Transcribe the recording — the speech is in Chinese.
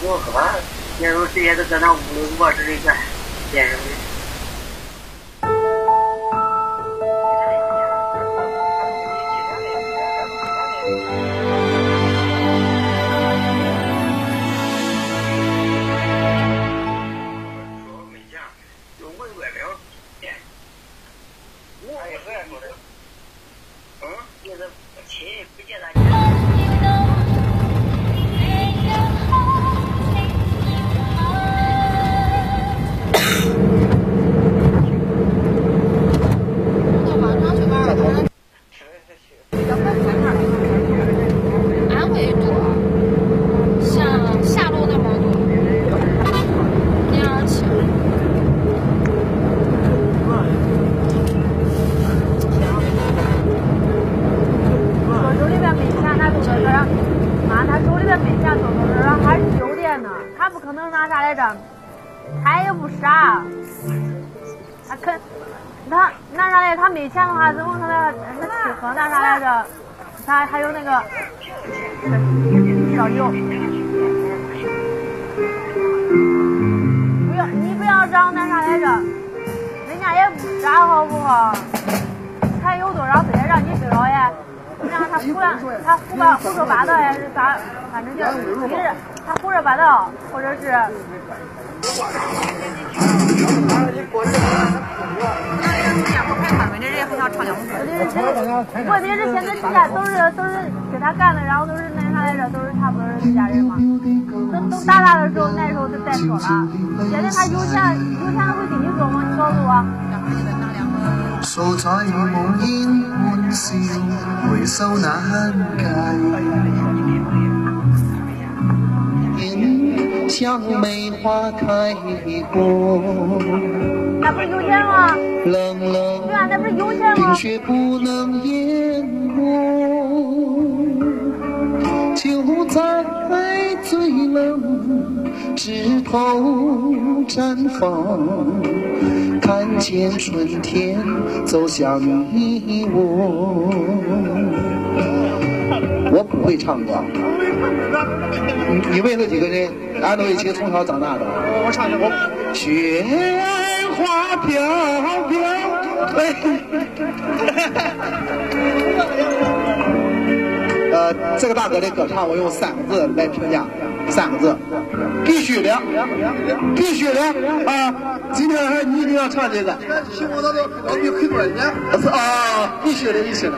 我可那时候直接都搁那屋里卧室里边边上的。不可能拿啥来着他也不傻，他肯，他拿啥来？他没钱的话，怎么可能那吃喝那啥来着？他还有那个烧酒，不要你不要找那啥来着？人家也不傻，好不好？钱有多少非得让你知道呀？然后他胡乱，他胡八胡说八道还是咋？反正就是，一是他胡说八道，或者是。过年不开他们，这人还想唱两句。问题是现在现在都是都是给他干的，然后都是那啥来着，都是差不多是家人嘛。等等打大的时候，那时候就再说了。现在他有钱有钱会跟你说吗？你告诉我。像梅花开过，那不是有钱吗？冷冷，那不是有钱吗？冰雪不能淹没，就在最冷枝头绽放，看见春天走向你我。会唱歌。你你问那几个人，俺都一起从小长大的。我唱一下，我雪花飘飘。呃，这个大哥的歌唱，我用三个字来评价，三个字，必须的，必须的啊！今天你一定要唱这个。辛苦他都我比很多年。啊，必须的，必须的。